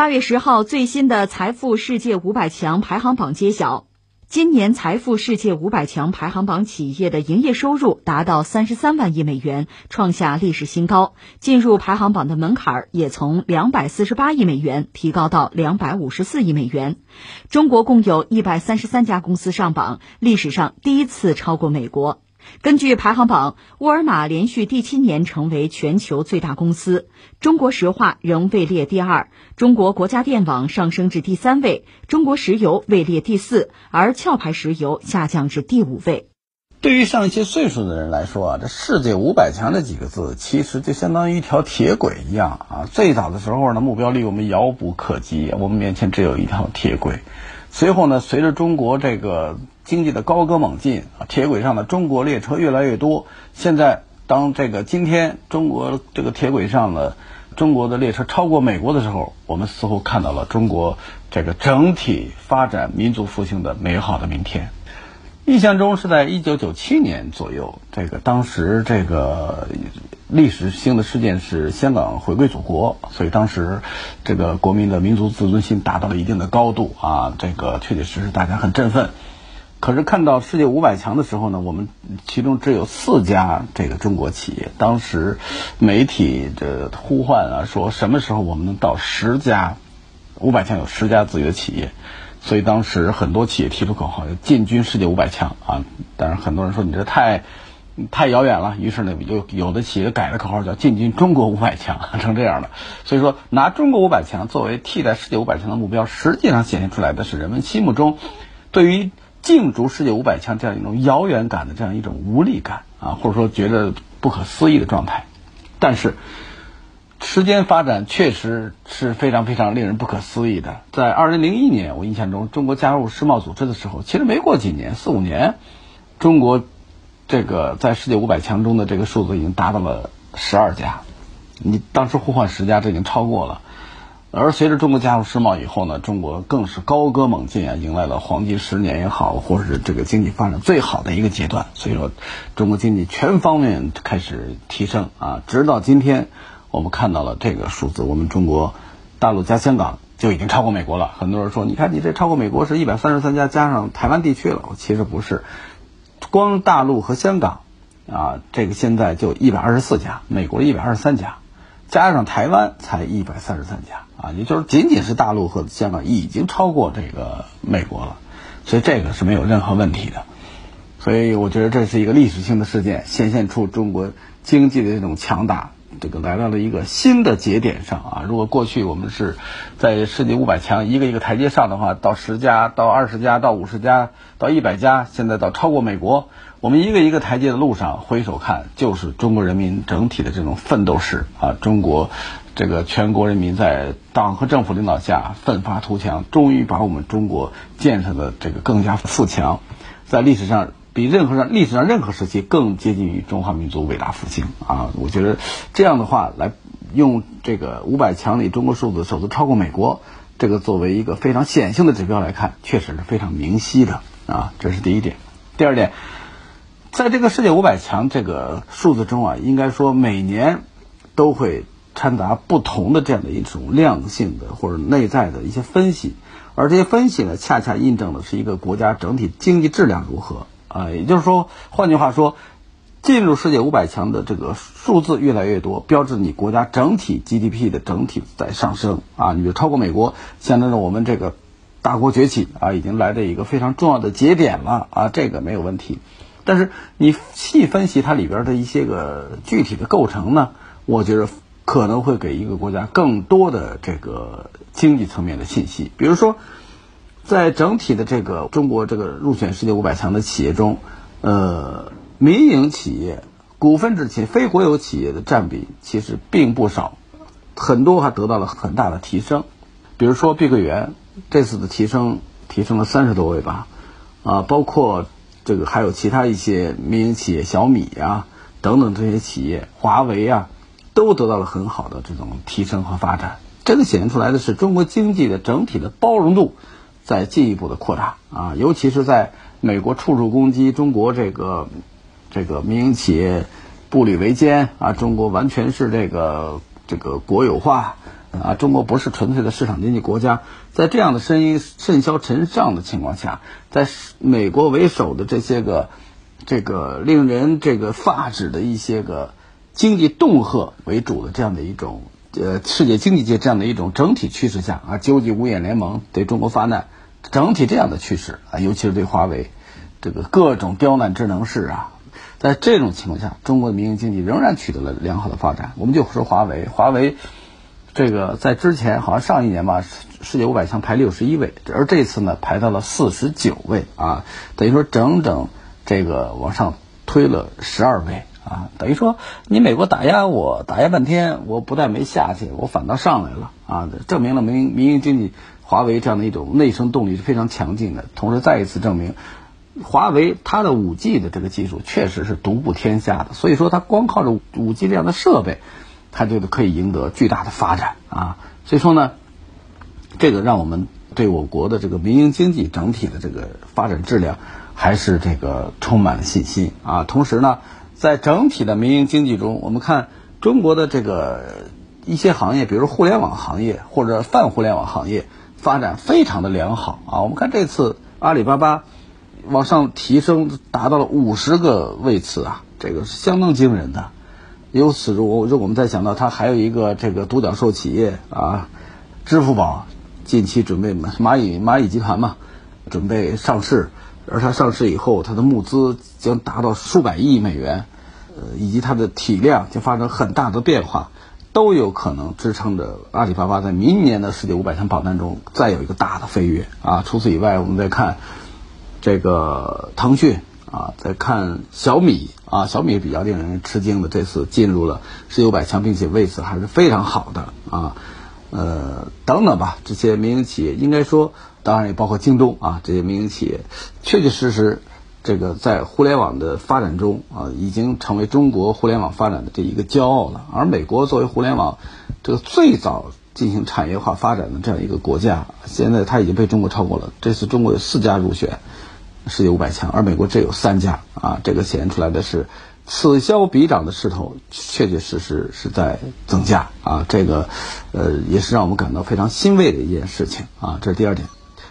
八月十号，最新的财富世界五百强排行榜揭晓。今年财富世界五百强排行榜企业的营业收入达到三十三万亿美元，创下历史新高。进入排行榜的门槛也从两百四十八亿美元提高到两百五十四亿美元。中国共有一百三十三家公司上榜，历史上第一次超过美国。根据排行榜，沃尔玛连续第七年成为全球最大公司，中国石化仍位列第二，中国国家电网上升至第三位，中国石油位列第四，而壳牌石油下降至第五位。对于上一些岁数的人来说啊，这世界五百强这几个字，其实就相当于一条铁轨一样啊。最早的时候呢，目标离我们遥不可及，我们面前只有一条铁轨。随后呢，随着中国这个经济的高歌猛进啊，铁轨上的中国列车越来越多。现在，当这个今天中国这个铁轨上的中国的列车超过美国的时候，我们似乎看到了中国这个整体发展、民族复兴的美好的明天。印象中是在一九九七年左右，这个当时这个历史性的事件是香港回归祖国，所以当时这个国民的民族自尊心达到了一定的高度啊，这个确确实实大家很振奋。可是看到世界五百强的时候呢，我们其中只有四家这个中国企业，当时媒体的呼唤啊，说什么时候我们能到十家五百强有十家自己的企业。所以当时很多企业提出口号，要进军世界五百强啊！但是很多人说你这太太遥远了，于是呢，有有的企业改了口号，叫进军中国五百强，成这样的。所以说，拿中国五百强作为替代世界五百强的目标，实际上显现出来的是人们心目中对于竞逐世界五百强这样一种遥远感的这样一种无力感啊，或者说觉得不可思议的状态。但是。时间发展确实是非常非常令人不可思议的。在二零零一年，我印象中，中国加入世贸组织的时候，其实没过几年，四五年，中国这个在世界五百强中的这个数字已经达到了十二家。你当时呼唤十家，这已经超过了。而随着中国加入世贸以后呢，中国更是高歌猛进啊，迎来了黄金十年也好，或者是这个经济发展最好的一个阶段。所以说，中国经济全方面开始提升啊，直到今天。我们看到了这个数字，我们中国大陆加香港就已经超过美国了。很多人说，你看你这超过美国是一百三十三家，加上台湾地区了。其实不是，光大陆和香港啊，这个现在就一百二十四家，美国一百二十三家，加上台湾才一百三十三家啊，也就是仅仅是大陆和香港已经超过这个美国了，所以这个是没有任何问题的。所以我觉得这是一个历史性的事件，显现出中国经济的这种强大。这个来到了一个新的节点上啊！如果过去我们是在世界五百强一个一个台阶上的话，到十家、到二十家、到五十家、到一百家，现在到超过美国，我们一个一个台阶的路上，回首看，就是中国人民整体的这种奋斗史啊！中国这个全国人民在党和政府领导下奋发图强，终于把我们中国建设的这个更加富强，在历史上。比任何上历史上任何时期更接近于中华民族伟大复兴啊！我觉得这样的话来用这个五百强里中国数字首次超过美国，这个作为一个非常显性的指标来看，确实是非常明晰的啊！这是第一点。第二点，在这个世界五百强这个数字中啊，应该说每年都会掺杂不同的这样的一种量性的或者内在的一些分析，而这些分析呢，恰恰印证的是一个国家整体经济质量如何。啊，也就是说，换句话说，进入世界五百强的这个数字越来越多，标志你国家整体 GDP 的整体在上升啊。你就超过美国，象征着我们这个大国崛起啊，已经来到一个非常重要的节点了啊，这个没有问题。但是你细分析它里边的一些个具体的构成呢，我觉得可能会给一个国家更多的这个经济层面的信息，比如说。在整体的这个中国这个入选世界五百强的企业中，呃，民营企业、股份制企业、非国有企业的占比其实并不少，很多还得到了很大的提升。比如说碧桂园这次的提升提升了三十多位吧，啊，包括这个还有其他一些民营企业，小米呀等等这些企业，华为啊，都得到了很好的这种提升和发展。这个显现出来的是中国经济的整体的包容度。在进一步的扩大啊，尤其是在美国处处攻击中国这个这个民营企业步履维艰啊，中国完全是这个这个国有化啊，中国不是纯粹的市场经济国家，在这样的声音甚嚣尘上的情况下，在美国为首的这些个这个令人这个发指的一些个经济恫吓为主的这样的一种呃世界经济界这样的一种整体趋势下啊，纠集五眼联盟对中国发难，整体这样的趋势啊，尤其是对华为这个各种刁难智能式啊，在这种情况下，中国的民营经济仍然取得了良好的发展。我们就说华为，华为。这个在之前好像上一年吧，世界五百强排六十一位，而这次呢排到了四十九位啊，等于说整整这个往上推了十二位啊，等于说你美国打压我打压半天，我不但没下去，我反倒上来了啊，证明了民营民营经济华为这样的一种内生动力是非常强劲的，同时再一次证明华为它的五 G 的这个技术确实是独步天下的，所以说它光靠着五 G 这样的设备。它这个可以赢得巨大的发展啊，所以说呢，这个让我们对我国的这个民营经济整体的这个发展质量还是这个充满了信心啊。同时呢，在整体的民营经济中，我们看中国的这个一些行业，比如互联网行业或者泛互联网行业发展非常的良好啊。我们看这次阿里巴巴往上提升，达到了五十个位次啊，这个是相当惊人的。由此，如果如果我们再想到它还有一个这个独角兽企业啊，支付宝近期准备蚂蚁蚂蚁集团嘛，准备上市，而它上市以后，它的募资将达到数百亿美元，呃，以及它的体量将发生很大的变化，都有可能支撑着阿里巴巴在明年的世界五百强榜单中再有一个大的飞跃啊。除此以外，我们再看这个腾讯。啊，再看小米啊，小米比较令人吃惊的，这次进入了世界五百强，并且位次还是非常好的啊，呃，等等吧，这些民营企业应该说，当然也包括京东啊，这些民营企业，确确实实，这个在互联网的发展中啊，已经成为中国互联网发展的这一个骄傲了。而美国作为互联网这个最早进行产业化发展的这样一个国家，现在它已经被中国超过了。这次中国有四家入选。世界五百强，而美国只有三家啊，这个显现出来的是此消彼长的势头，确确实实是在增加啊，这个呃也是让我们感到非常欣慰的一件事情啊，这是第二点。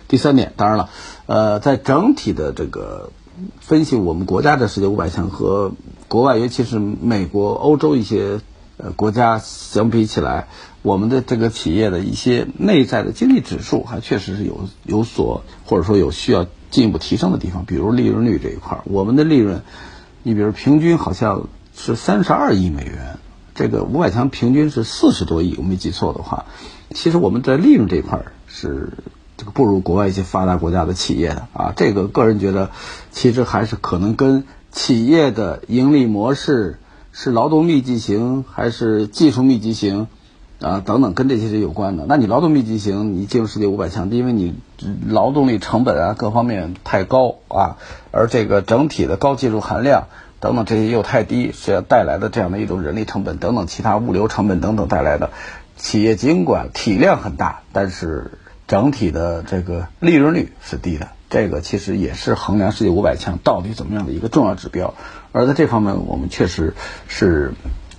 第三点，当然了，呃，在整体的这个分析我们国家的世界五百强和国外，尤其是美国、欧洲一些呃国家相比起来，我们的这个企业的一些内在的经济指数，还确实是有有所或者说有需要。进一步提升的地方，比如利润率这一块，我们的利润，你比如平均好像是三十二亿美元，这个五百强平均是四十多亿，我没记错的话，其实我们在利润这一块是这个不如国外一些发达国家的企业的啊，这个个人觉得，其实还是可能跟企业的盈利模式是劳动密集型还是技术密集型。啊，等等，跟这些是有关的。那你劳动密集型，你进入世界五百强，因为你劳动力成本啊各方面太高啊，而这个整体的高技术含量等等这些又太低，是要带来的这样的一种人力成本等等其他物流成本等等带来的，企业尽管体量很大，但是整体的这个利润率是低的。这个其实也是衡量世界五百强到底怎么样的一个重要指标。而在这方面，我们确实是。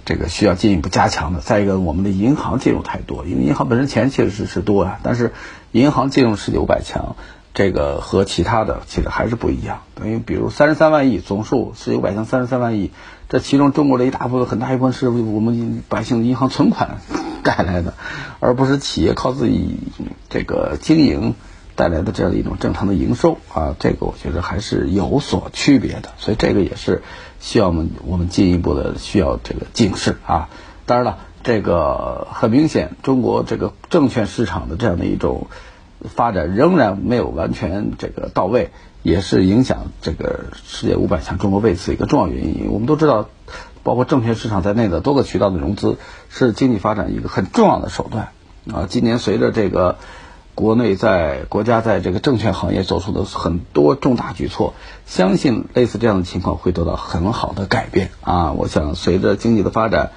这个需要进一步加强的。再一个，我们的银行进入太多，因为银行本身钱确实是多呀，但是银行进入世界五百强，这个和其他的其实还是不一样。等于比如三十三万亿总数，世界五百强三十三万亿，这其中中国的一大部分很大一部分是我们百姓的银行存款带来的，而不是企业靠自己这个经营。带来的这样的一种正常的营收啊，这个我觉得还是有所区别的，所以这个也是需要我们我们进一步的需要这个警示啊。当然了，这个很明显，中国这个证券市场的这样的一种发展仍然没有完全这个到位，也是影响这个世界五百强中国位次一个重要原因。我们都知道，包括证券市场在内的多个渠道的融资是经济发展一个很重要的手段啊。今年随着这个。国内在国家在这个证券行业做出的很多重大举措，相信类似这样的情况会得到很好的改变啊！我想随着经济的发展，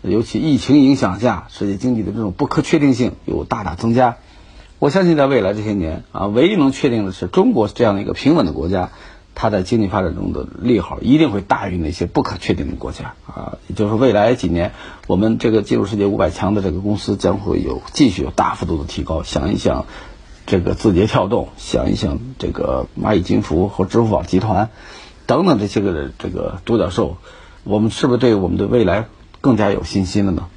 尤其疫情影响下，世界经济的这种不可确定性有大大增加。我相信在未来这些年啊，唯一能确定的是，中国这样的一个平稳的国家，它在经济发展中的利好一定会大于那些不可确定的国家啊。也就是说，未来几年我们这个进入世界五百强的这个公司将会有继续有大幅度的提高。想一想，这个字节跳动，想一想这个蚂蚁金服和支付宝集团等等这些个这个独角兽，我们是不是对我们的未来更加有信心了呢？